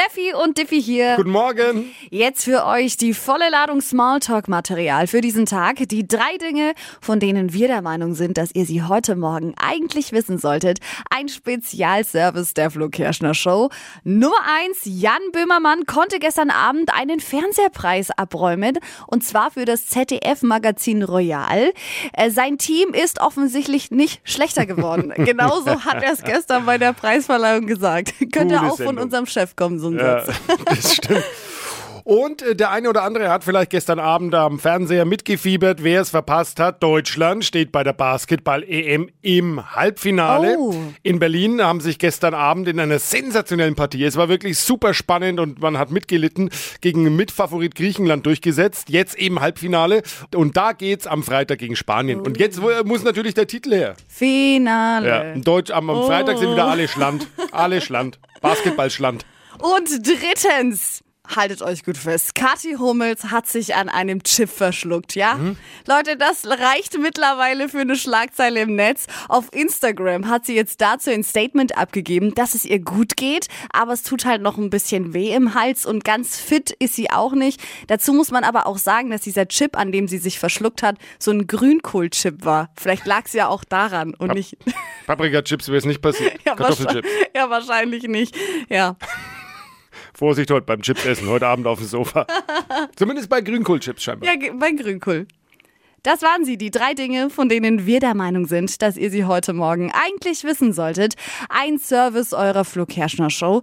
Steffi und Diffi hier. Guten Morgen. Jetzt für euch die volle Ladung Smalltalk-Material für diesen Tag. Die drei Dinge, von denen wir der Meinung sind, dass ihr sie heute Morgen eigentlich wissen solltet. Ein Spezialservice der Flo Kerschner Show. Nummer eins, Jan Böhmermann konnte gestern Abend einen Fernsehpreis abräumen. Und zwar für das ZDF-Magazin Royal. Äh, sein Team ist offensichtlich nicht schlechter geworden. Genauso hat er es gestern bei der Preisverleihung gesagt. Könnte auch von Sendung. unserem Chef kommen, so ein Ja, Satz. das stimmt. Und äh, der eine oder andere hat vielleicht gestern Abend am Fernseher mitgefiebert, wer es verpasst hat. Deutschland steht bei der Basketball-EM im Halbfinale. Oh. In Berlin haben sich gestern Abend in einer sensationellen Partie, es war wirklich super spannend und man hat mitgelitten, gegen Mitfavorit Griechenland durchgesetzt. Jetzt eben Halbfinale. Und da geht's am Freitag gegen Spanien. Und jetzt äh, muss natürlich der Titel her. Finale. Ja, Deutsch, am, am Freitag sind Oh. wieder alle Schland. Alle Schland. Basketball-Schland. Und drittens, haltet euch gut fest, Kathi Hummels hat sich an einem Chip verschluckt, ja? Leute, das reicht mittlerweile für eine Schlagzeile im Netz. Auf Instagram hat sie jetzt dazu ein Statement abgegeben, dass es ihr gut geht, aber es tut halt noch ein bisschen weh im Hals und ganz fit ist sie auch nicht. Dazu muss man aber auch sagen, dass dieser Chip, an dem sie sich verschluckt hat, so ein Grünkohl-Chip war. Vielleicht lag es ja auch daran und nicht... Paprika-Chips wäre es nicht passiert. Ja, Kartoffelchips. wahrscheinlich- ja, wahrscheinlich nicht. Ja. Vorsicht heute beim Chips essen, heute Abend auf dem Sofa. Zumindest bei Grünkohlchips scheinbar. Ja, bei Grünkohl. Das waren sie, die drei Dinge, von denen wir der Meinung sind, dass ihr sie heute Morgen eigentlich wissen solltet. Ein Service eurer Flo Kerschner Show.